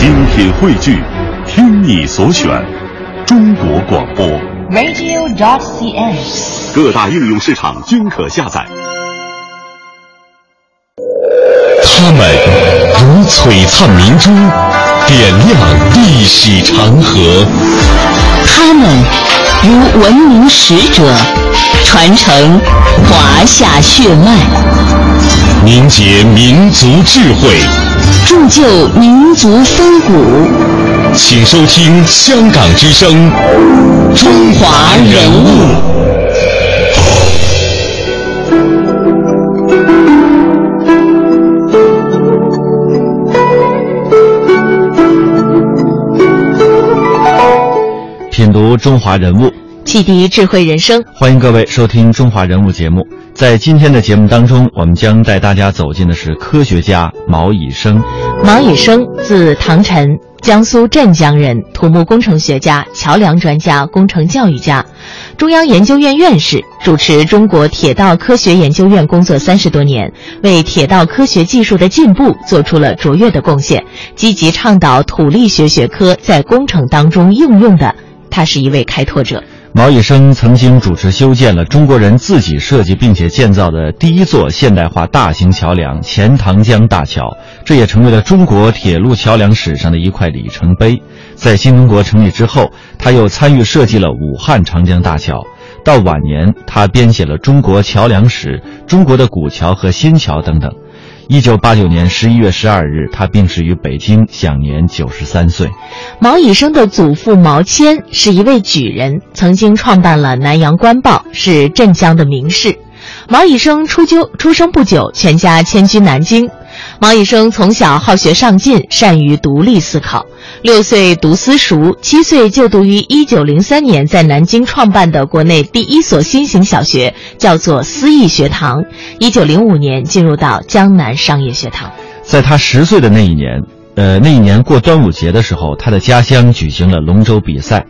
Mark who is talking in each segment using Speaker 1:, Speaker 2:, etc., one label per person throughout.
Speaker 1: 精品汇聚，听你所选，中国广播。
Speaker 2: radio.dot.cn，。
Speaker 1: 各大应用市场均可下载。
Speaker 3: 他们如璀璨明珠，点亮历史长河；
Speaker 4: 他们如文明使者，传承华夏血脉，
Speaker 3: 凝结民族智慧。
Speaker 4: 铸就民族风骨。
Speaker 3: 请收听香港之声《中华人物》。
Speaker 5: 品读中华人物，
Speaker 6: 启迪智慧人生。
Speaker 5: 欢迎各位收听《中华人物》节目。在今天的节目当中，我们将带大家走进的是科学家毛以升。
Speaker 6: 毛以升，字唐晨，江苏镇江人，土木工程学家、桥梁专家、工程教育家，中央研究院院士，主持中国铁道科学研究院工作三十多年，为铁道科学技术的进步做出了卓越的贡献，积极倡导土力学学科在工程当中应用的。他是一位开拓者。
Speaker 5: 毛以升曾经主持修建了中国人自己设计并且建造的第一座现代化大型桥梁——钱塘江大桥，这也成为了中国铁路桥梁史上的一块里程碑。在新中国成立之后，他又参与设计了武汉长江大桥。到晚年，他编写了《中国桥梁史》《中国的古桥和新桥》等等。一九八九年十一月十二日，他病逝于北京，享年九十三岁。
Speaker 6: 毛以升的祖父毛谦是一位举人，曾经创办了《南阳官报》，是镇江的名士。毛以升出就出生不久，全家迁居南京。毛以升从小好学上进，善于独立思考。六岁读私塾，七岁就读于一九零三年在南京创办的国内第一所新型小学，叫做思义学堂。一九零五年进入到江南商业学堂。
Speaker 5: 在他十岁的那一年，呃，那一年过端午节的时候，他的家乡举行了龙舟比赛。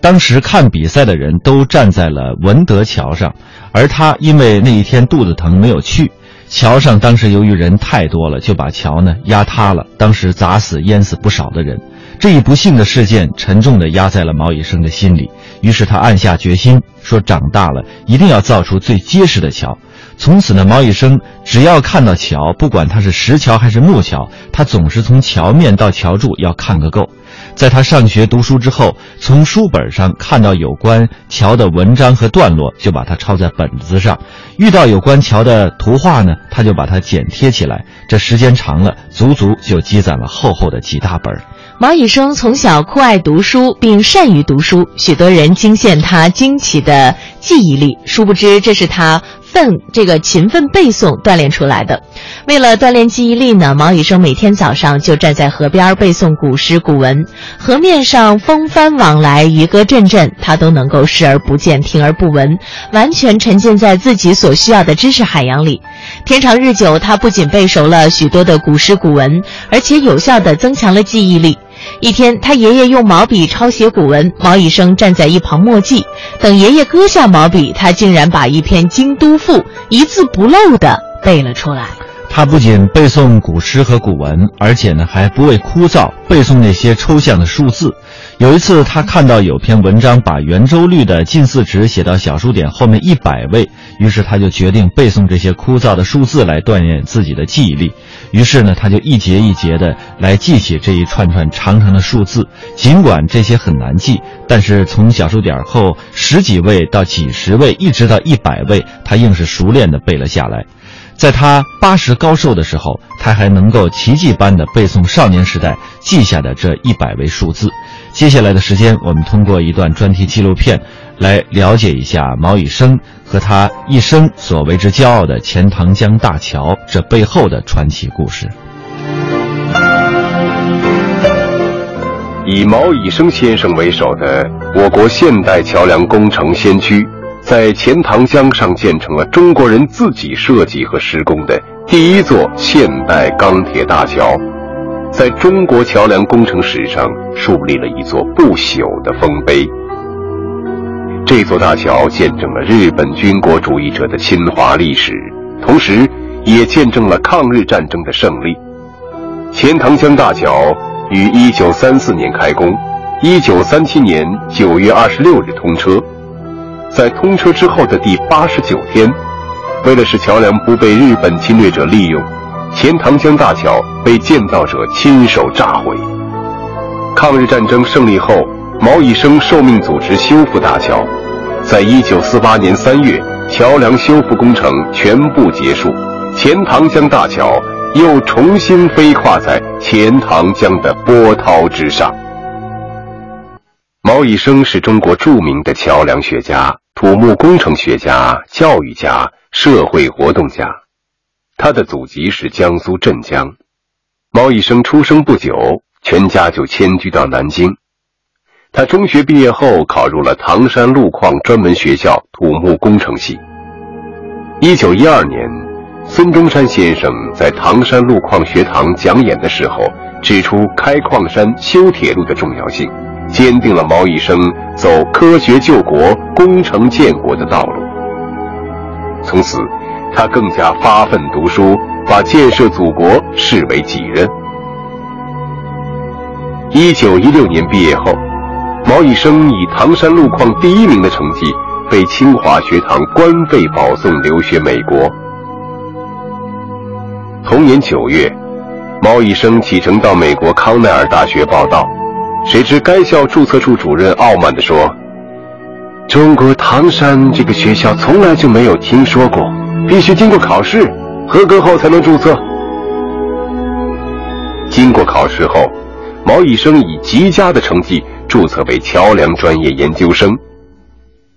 Speaker 5: 当时看比赛的人都站在了文德桥上，而他因为那一天肚子疼没有去。桥上当时由于人太多了，就把桥呢压塌了，当时砸死淹死不少的人。这一不幸的事件沉重地压在了毛以升的心里，于是他暗下决心，说长大了一定要造出最结实的桥。从此呢，毛以升只要看到桥，不管它是石桥还是木桥，他总是从桥面到桥柱要看个够。在他上学读书之后，从书本上看到有关桥的文章和段落，就把它抄在本子上；遇到有关桥的图画呢，他就把它剪贴起来。这时间长了，足足就积攒了厚厚的几大本。
Speaker 6: 毛以升从小酷爱读书，并善于读书，许多人惊羡他惊奇的记忆力，殊不知这是他奋这个勤奋背诵锻炼出来的。为了锻炼记忆力呢，毛以升每天早上就站在河边背诵古诗古文，河面上风帆往来，渔歌阵阵，他都能够视而不见，听而不闻，完全沉浸在自己所需要的知识海洋里。天长日久，他不仅背熟了许多的古诗古文，而且有效地增强了记忆力。一天，他爷爷用毛笔抄写古文，毛以升站在一旁默记。等爷爷割下毛笔，他竟然把一篇《京都赋》一字不漏地背了出来。
Speaker 5: 他不仅背诵古诗和古文，而且呢还不畏枯燥，背诵那些抽象的数字。有一次，他看到有篇文章把圆周率的近似值写到小数点后面一百位，于是他就决定背诵这些枯燥的数字来锻炼自己的记忆力。于是呢，他就一节一节的来记起这一串串长长的数字。尽管这些很难记，但是从小数点后十几位到几十位，一直到一百位，他硬是熟练的背了下来。在他八十高寿的时候，他还能够奇迹般的背诵少年时代记下的这一百位数字。接下来的时间，我们通过一段专题纪录片，来了解一下毛以升和他一生所为之骄傲的钱塘江大桥这背后的传奇故事。
Speaker 7: 以毛以升先生为首的我国现代桥梁工程先驱。在钱塘江上建成了中国人自己设计和施工的第一座现代钢铁大桥，在中国桥梁工程史上树立了一座不朽的丰碑。这座大桥见证了日本军国主义者的侵华历史，同时也见证了抗日战争的胜利。钱塘江大桥于1934年开工，1937年9月26日通车。在通车之后的第八十九天，为了使桥梁不被日本侵略者利用，钱塘江大桥被建造者亲手炸毁。抗日战争胜利后，毛以生受命组织修复大桥，在1948年3月，桥梁修复工程全部结束，钱塘江大桥又重新飞跨在钱塘江的波涛之上。毛以生是中国著名的桥梁学家。土木工程学家、教育家、社会活动家，他的祖籍是江苏镇江。毛以生出生不久，全家就迁居到南京。他中学毕业后考入了唐山路矿专门学校土木工程系。一九一二年，孙中山先生在唐山路矿学堂讲演的时候，指出开矿山、修铁路的重要性。坚定了毛以生走科学救国、工程建国的道路。从此，他更加发奋读书，把建设祖国视为己任。一九一六年毕业后，毛以生以唐山路矿第一名的成绩，被清华学堂官费保送留学美国。同年九月，毛以生启程到美国康奈尔大学报道。谁知该校注册处主任傲慢地说：“中国唐山这个学校从来就没有听说过，必须经过考试，合格后才能注册。”经过考试后，毛以生以极佳的成绩注册为桥梁专业研究生。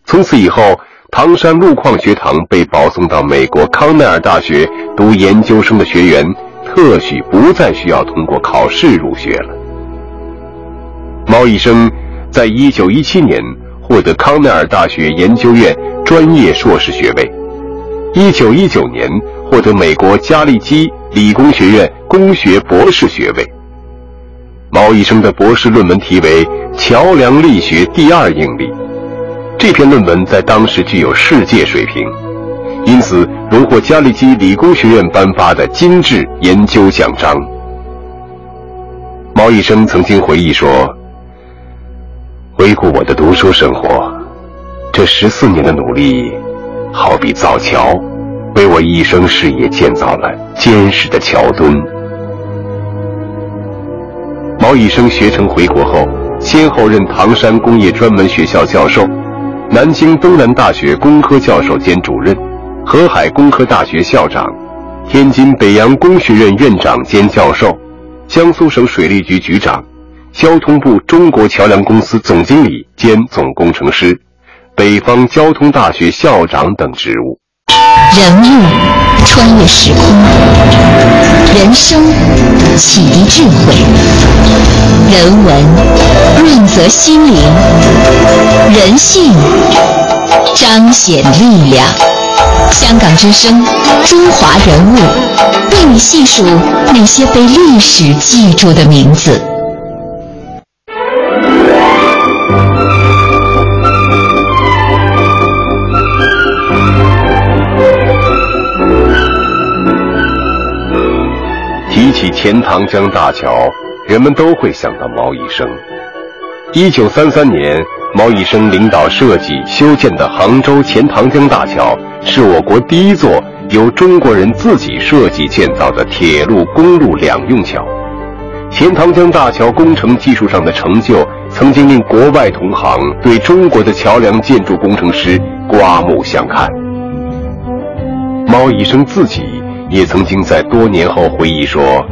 Speaker 7: 从此以后，唐山路矿学堂被保送到美国康奈尔大学读研究生的学员，特许不再需要通过考试入学了。毛以生在一九一七年获得康奈尔大学研究院专业硕士学位，一九一九年获得美国加利基理工学院工学博士学位。毛以生的博士论文题为《桥梁力学第二应力》，这篇论文在当时具有世界水平，因此荣获加利基理工学院颁发的精致研究奖章。毛医生曾经回忆说。回顾我的读书生活，这十四年的努力，好比造桥，为我一生事业建造了坚实的桥墩。毛以生学成回国后，先后任唐山工业专门学校教授、南京东南大学工科教授兼主任、河海工科大学校长、天津北洋工学院院长兼教授、江苏省水利局局长。交通部中国桥梁公司总经理兼总工程师，北方交通大学校长等职务。
Speaker 4: 人物穿越时空，人生启迪智慧，人文润泽心灵，人性彰显力量。香港之声，中华人物，为你细数那些被历史记住的名字。
Speaker 7: 钱塘江大桥，人们都会想到毛以生。一九三三年，毛以生领导设计修建的杭州钱塘江大桥，是我国第一座由中国人自己设计建造的铁路、公路两用桥。钱塘江大桥工程技术上的成就，曾经令国外同行对中国的桥梁建筑工程师刮目相看。毛以生自己。也曾经在多年后回忆说：“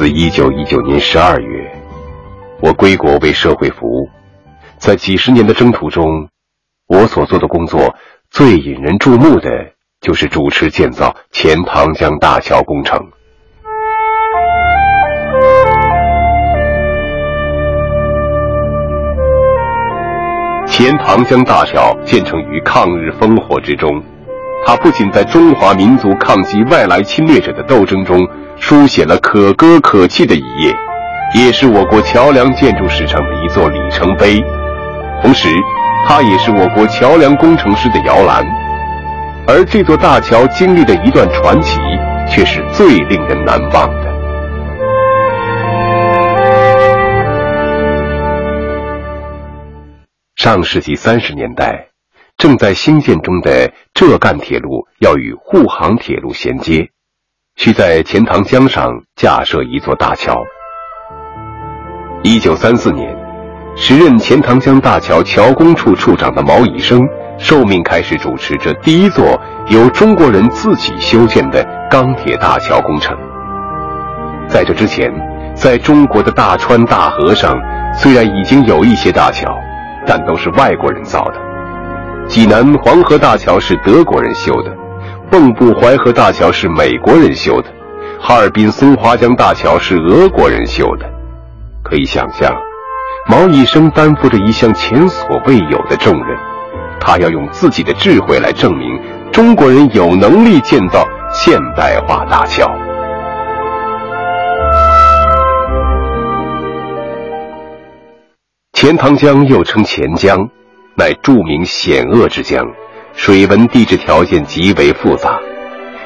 Speaker 7: 自一九一九年十二月，我归国为社会服务，在几十年的征途中，我所做的工作最引人注目的就是主持建造钱塘江大桥工程。钱塘江大桥建成于抗日烽火之中。”他不仅在中华民族抗击外来侵略者的斗争中书写了可歌可泣的一页也是我国桥梁建筑史上的一座里程碑。同时它也是我国桥梁工程师的摇篮。而这座大桥经历的一段传奇却是最令人难忘的。上世纪三十年代正在兴建中的浙赣铁路要与沪杭铁路衔接，需在钱塘江上架设一座大桥。一九三四年，时任钱塘江大桥桥工处处长的毛以生受命开始主持这第一座由中国人自己修建的钢铁大桥工程。在这之前，在中国的大川大河上，虽然已经有一些大桥，但都是外国人造的。济南黄河大桥是德国人修的，蚌埠淮河大桥是美国人修的，哈尔滨松花江大桥是俄国人修的。可以想象，毛以生担负着一项前所未有的重任，他要用自己的智慧来证明中国人有能力建造现代化大桥。钱塘江又称钱江，乃著名险恶之江，水文地质条件极为复杂，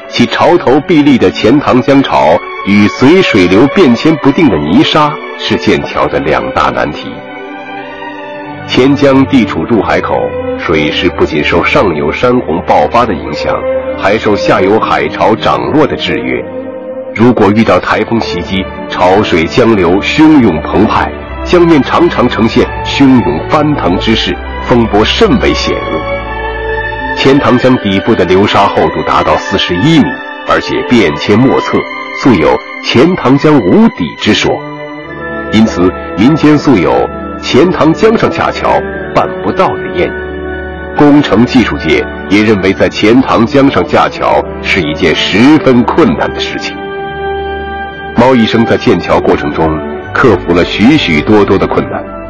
Speaker 7: 其潮头壁立的钱塘江潮与随水流变迁不定的泥沙。是建桥的两大难题。钱江地处入海口，水势不仅受上游山洪爆发的影响，还受下游海潮涨落的制约。如果遇到台风袭击，潮水江流汹涌澎湃，江面常常呈现汹涌翻腾之势，风波甚为险恶。钱塘江底部的流沙厚度达到四十一米，而且变迁莫测，素有“钱塘江无底”之说。因此，民间素有“钱塘江上架桥办不到”的谚语。工程技术界也认为，在钱塘江上架桥是一件十分困难的事情。猫医生在建桥过程中克服了许许多多的困难。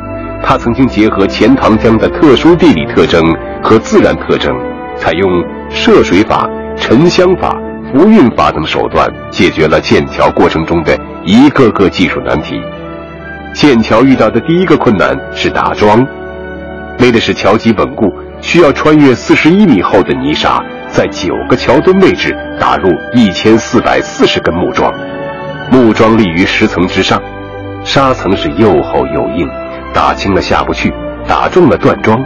Speaker 7: 他曾经结合钱塘江的特殊地理特征和自然特征，采用涉水法、沉箱法、浮运法等手段，解决了建桥过程中的一个个技术难题。建桥遇到的第一个困难是打桩，为的是桥基稳固，需要穿越四十一米厚的泥沙，在九个桥墩位置打入一千四百四十根木桩，木桩立于石层之上，沙层是又厚又硬，打轻了下不去，打重了断桩。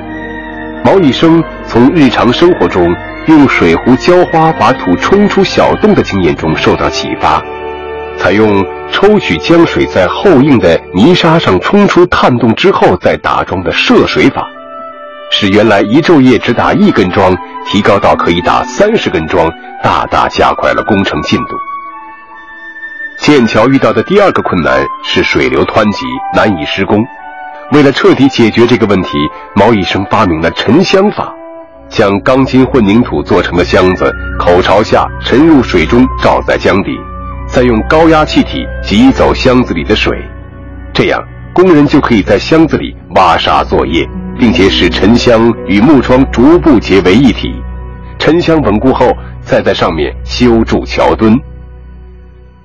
Speaker 7: 毛以生从日常生活中用水壶浇花把土冲出小洞的经验中受到启发。采用抽取江水在厚硬的泥沙上冲出探洞之后再打桩的涉水法，使原来一昼夜只打一根桩，提高到可以打三十根桩，大大加快了工程进度。建桥遇到的第二个困难是水流湍急，难以施工。为了彻底解决这个问题，毛以生发明了沉箱法，将钢筋混凝土做成的箱子口朝下沉入水中，罩在江底。再用高压气体挤走箱子里的水，这样工人就可以在箱子里挖沙作业，并且使沉箱与木桩逐步结为一体。沉箱稳固后，再在上面修筑桥墩。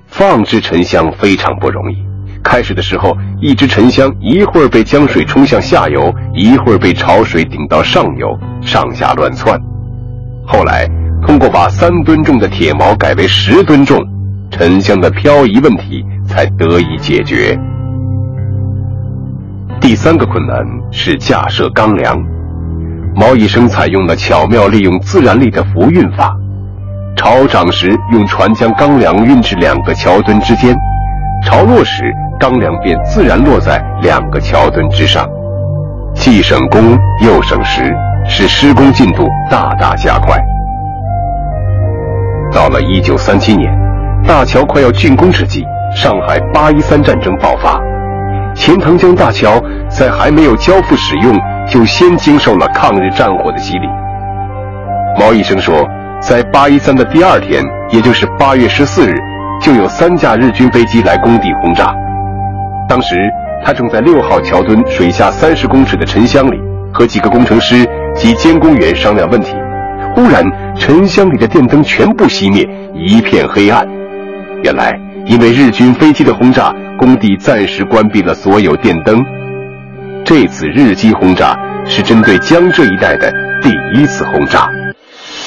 Speaker 7: 放置沉箱非常不容易。开始的时候，一只沉箱一会儿被江水冲向下游，一会儿被潮水顶到上游，上下乱窜。后来，通过把三吨重的铁锚改为十吨重。沉箱的漂移问题才得以解决。第三个困难是架设钢梁。毛以生采用了巧妙利用自然力的浮运法，潮涨时用船将钢梁运至两个桥墩之间，潮落时钢梁便自然落在两个桥墩之上，既省工又省时，使施工进度大大加快。到了一九三七年。大桥快要竣工之际，上海八一三战争爆发，钱塘江大桥在还没有交付使用，就先经受了抗日战火的洗礼。毛医生说，在八一三的第二天，也就是八月十四日，就有三架日军飞机来工地轰炸。当时他正在六号桥墩水下三十公尺的沉箱里，和几个工程师及监工员商量问题。忽然，沉箱里的电灯全部熄灭，一片黑暗。原来，因为日军飞机的轰炸，工地暂时关闭了所有电灯。这次日机轰炸是针对江浙一带的第一次轰炸。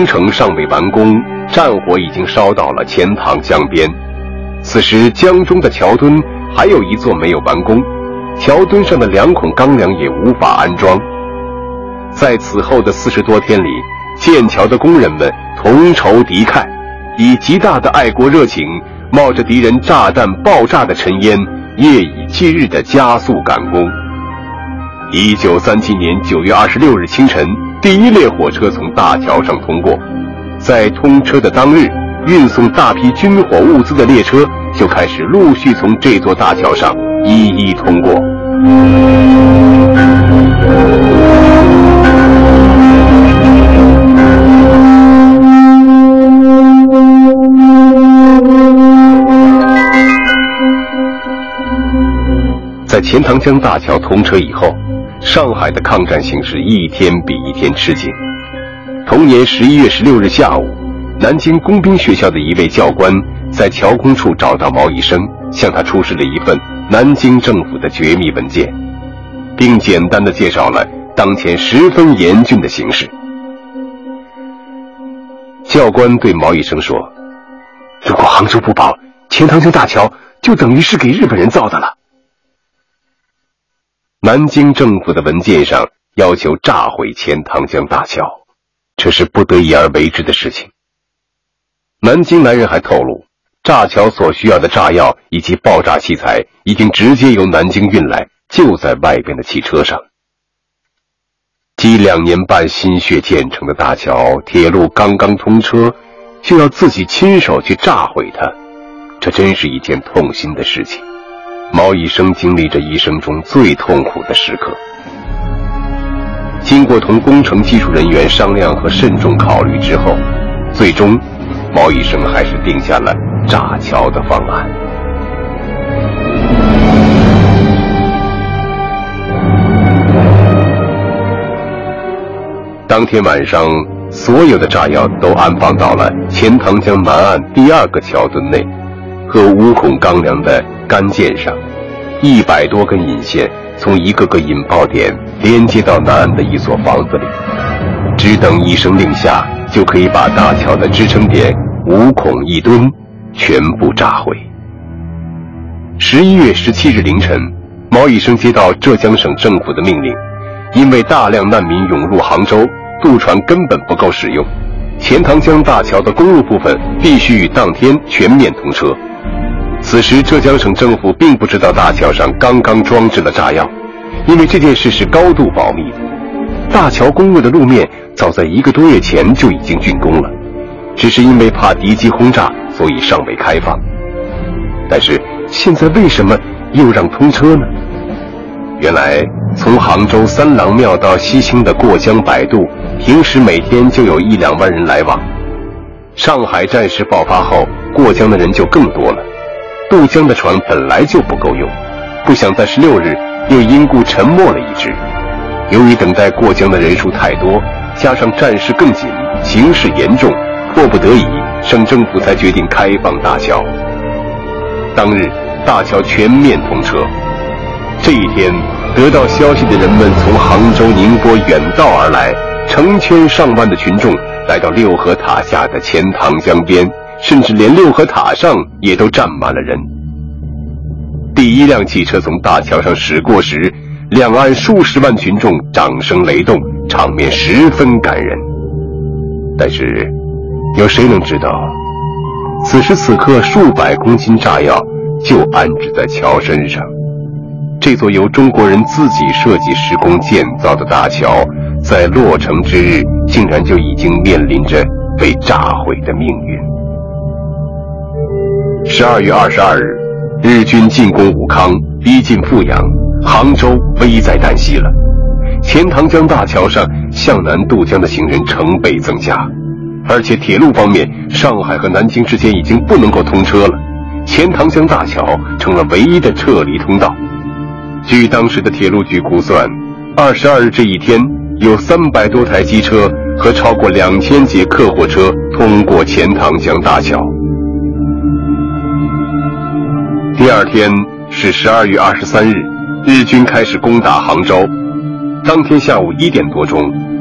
Speaker 7: 工程尚未完工，战火已经烧到了钱塘江边。此时，江中的桥墩还有一座没有完工，桥墩上的两孔钢梁也无法安装。在此后的四十多天里，建桥的工人们同仇敌忾，以极大的爱国热情，冒着敌人炸弹爆炸的尘烟，夜以继日地加速赶工。一九三七年九月二十六日清晨，第一列火车从大桥上通过，在通车的当日。运送大批军火物资的列车就开始陆续从这座大桥上一一通过。在钱塘江大桥通车以后，上海的抗战形势一天比一天吃紧。同年十一月十六日下午。南京工兵学校的一位教官在桥工处找到毛以生，向他出示了一份南京政府的绝密文件，并简单的介绍了当前十分严峻的形势。教官对毛以生说：“如果杭州不保，钱塘江大桥就等于是给日本人造的了。”南京政府的文件上要求炸毁钱塘江大桥，这是不得已而为之的事情。南京男人还透露，炸桥所需要的炸药以及爆炸器材已经直接由南京运来，就在外边的汽车上。积两年半心血建成的大桥，铁路刚刚通车，就要自己亲手去炸毁它，这真是一件痛心的事情。毛医生经历着一生中最痛苦的时刻，经过同工程技术人员商量和慎重考虑之后，最终。毛医生还是定下了炸桥的方案。当天晚上，所有的炸药都安放到了钱塘江南岸第二个桥墩内和五孔钢梁的杆件上，一百多根引线从一个个引爆点连接到南岸的一所房子里，只等一声令下。就可以把大桥的支撑点五孔一墩全部炸毁。十一月十七日凌晨，毛以生接到浙江省政府的命令，因为大量难民涌入杭州，渡船根本不够使用，钱塘江大桥的公路部分必须于当天全面通车。此时，浙江省政府并不知道大桥上刚刚装置了炸药，因为这件事是高度保密的。大桥公路的路面。早在一个多月前就已经竣工了，只是因为怕敌机轰炸，所以尚未开放。但是现在为什么又让通车呢？原来从杭州三郎庙到西兴的过江摆渡，平时每天就有一两万人来往。上海战事爆发后，过江的人就更多了。渡江的船本来就不够用，不想在十六日又因故沉没了一只。由于等待过江的人数太多。加上战事更紧，形势严重，迫不得已，省政府才决定开放大桥。当日，大桥全面通车。这一天，得到消息的人们从杭州、宁波远道而来，成千上万的群众来到六合塔下的钱塘江边，甚至连六合塔上也都站满了人。第一辆汽车从大桥上驶过时，两岸数十万群众掌声雷动。场面十分感人，但是，有谁能知道，此时此刻数百公斤炸药就安置在桥身上？这座由中国人自己设计施工建造的大桥，在落成之日，竟然就已经面临着被炸毁的命运。十二月二十二日，日军进攻武康，逼近阜阳，杭州危在旦夕了。钱塘江大桥上向南渡江的行人成倍增加，而且铁路方面，上海和南京之间已经不能够通车了。钱塘江大桥成了唯一的撤离通道。据当时的铁路局估算，二十二日这一天有三百多台机车和超过两千节客货车通过钱塘江大桥。第二天是十二月二十三日，日军开始攻打杭州。当天下午一点多钟，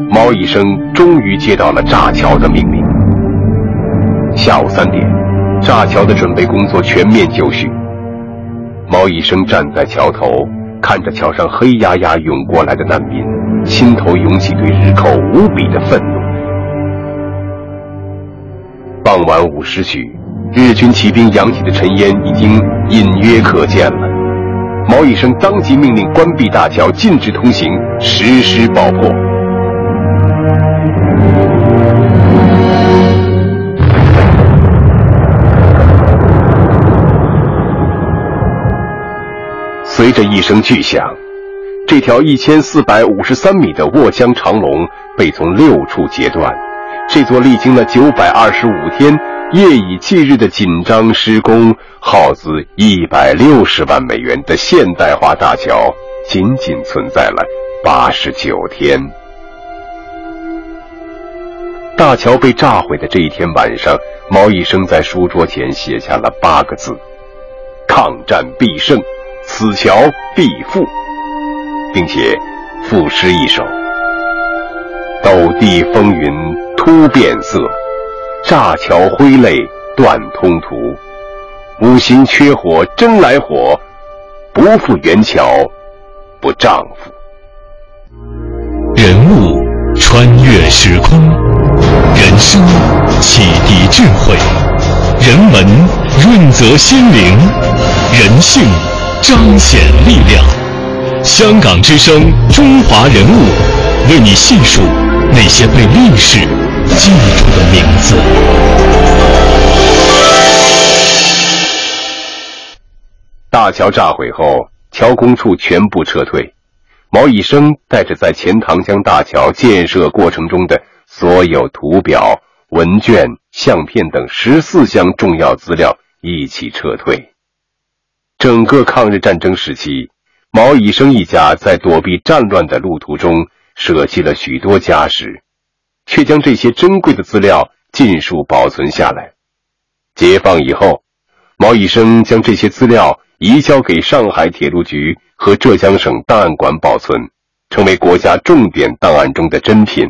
Speaker 7: 毛以生终于接到了炸桥的命令。下午三点，炸桥的准备工作全面就绪。毛以生站在桥头。看着桥上黑压压涌过来的难民，心头涌起对日寇无比的愤怒。傍晚五时许，日军骑兵扬起的尘烟已经隐约可见了。毛以生当即命令关闭大桥，禁止通行，实施爆破。随着一声巨响，这条一千四百五十三米的卧江长龙被从六处截断。这座历经了九百二十五天、夜以继日的紧张施工、耗资一百六十万美元的现代化大桥，仅仅存在了八十九天。大桥被炸毁的这一天晚上，毛以生在书桌前写下了八个字：“抗战必胜。”此桥必复，并且赋诗一首：“斗地风云突变色，炸桥挥泪断通途。五行缺火真来火，不复原桥不丈夫。”
Speaker 3: 人物穿越时空，人生启迪智慧，人文润泽心灵，人性。彰显力量，香港之声，中华人物，为你细数那些被历史记住的名字。
Speaker 7: 大桥炸毁后，桥工处全部撤退。毛以生带着在钱塘江大桥建设过程中的所有图表、文卷、相片等十四项重要资料一起撤退。整个抗日战争时期，毛以生一家在躲避战乱的路途中舍弃了许多家什，却将这些珍贵的资料尽数保存下来。解放以后，毛以生将这些资料移交给上海铁路局和浙江省档案馆保存，成为国家重点档案中的珍品。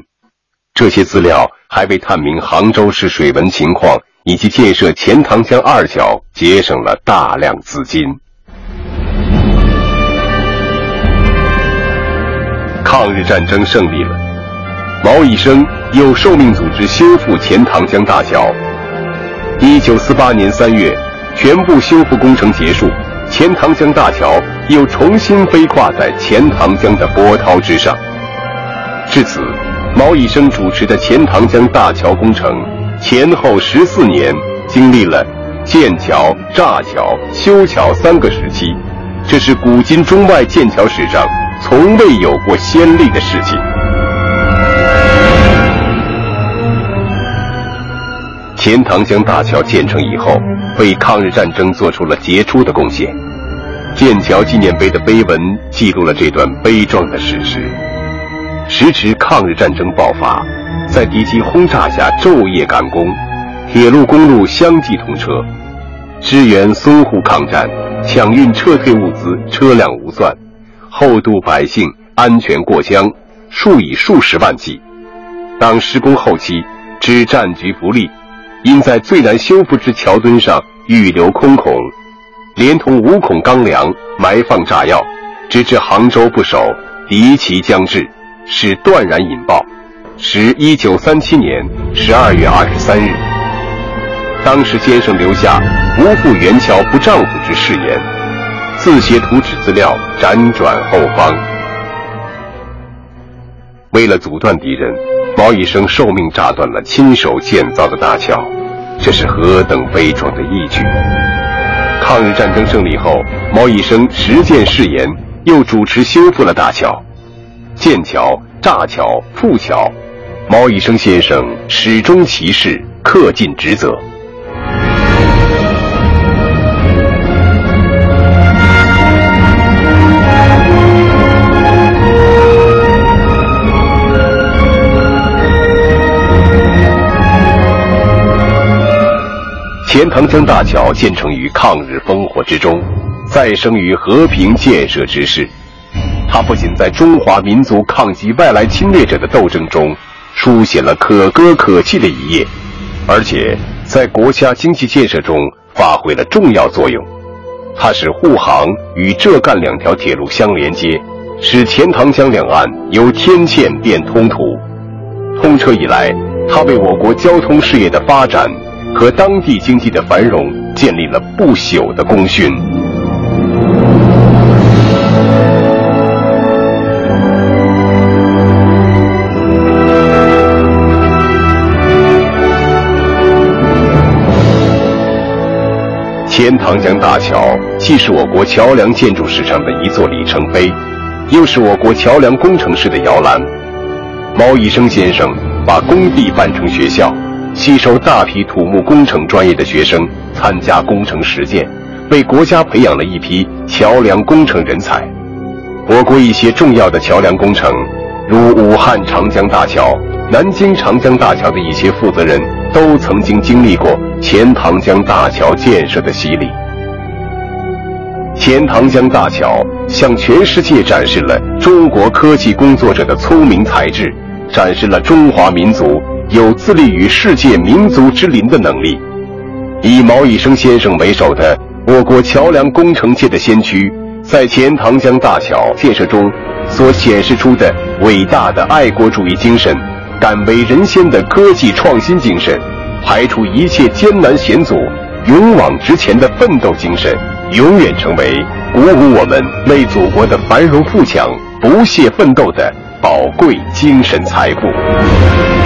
Speaker 7: 这些资料还为探明杭州市水文情况。以及建设钱塘江二桥节省了大量资金。抗日战争胜利了，毛以生又受命组织修复钱塘江大桥。一九四八年三月，全部修复工程结束，钱塘江大桥又重新飞跨在钱塘江的波涛之上。至此，毛以生主持的钱塘江大桥工程。前后十四年，经历了建桥、炸桥、修桥三个时期，这是古今中外建桥史上从未有过先例的事情。钱塘江大桥建成以后，为抗日战争做出了杰出的贡献。建桥纪念碑的碑文记录了这段悲壮的史实。时值抗日战争爆发。在敌机轰炸下，昼夜赶工，铁路、公路相继通车，支援淞沪抗战，抢运撤退物资，车辆无算，后渡百姓安全过江，数以数十万计。当施工后期，知战局不利，因在最难修复之桥墩上预留空孔，连同五孔钢梁埋放炸药，直至杭州不守，敌旗将至，使断然引爆。时一九三七年十二月二十三日，当时先生留下“不负元桥不丈夫”之誓言，自携图纸资料辗转后方。为了阻断敌人，毛以生受命炸断了亲手建造的大桥，这是何等悲壮的义举！抗日战争胜利后，毛以生实践誓言，又主持修复了大桥，建桥、炸桥、复桥。毛以生先生始终其事，恪尽职责。钱塘江大桥建成于抗日烽火之中，再生于和平建设之势。它不仅在中华民族抗击外来侵略者的斗争中书写了可歌可泣的一页，而且在国家经济建设中发挥了重要作用。它使沪杭与浙赣两条铁路相连接，使钱塘江两岸由天堑变通途。通车以来，它为我国交通事业的发展和当地经济的繁荣建立了不朽的功勋。钱塘江大桥既是我国桥梁建筑史上的一座里程碑，又是我国桥梁工程师的摇篮。毛以生先生把工地办成学校，吸收大批土木工程专业的学生参加工程实践，为国家培养了一批桥梁工程人才。我国一些重要的桥梁工程，如武汉长江大桥、南京长江大桥的一些负责人。都曾经经历过钱塘江大桥建设的洗礼。钱塘江大桥向全世界展示了中国科技工作者的聪明才智，展示了中华民族有自立于世界民族之林的能力。以毛以生先生为首的我国桥梁工程界的先驱，在钱塘江大桥建设中所显示出的伟大的爱国主义精神。敢为人先的科技创新精神，排除一切艰难险阻、勇往直前的奋斗精神，永远成为鼓舞我们为祖国的繁荣富强不懈奋斗的宝贵精神财富。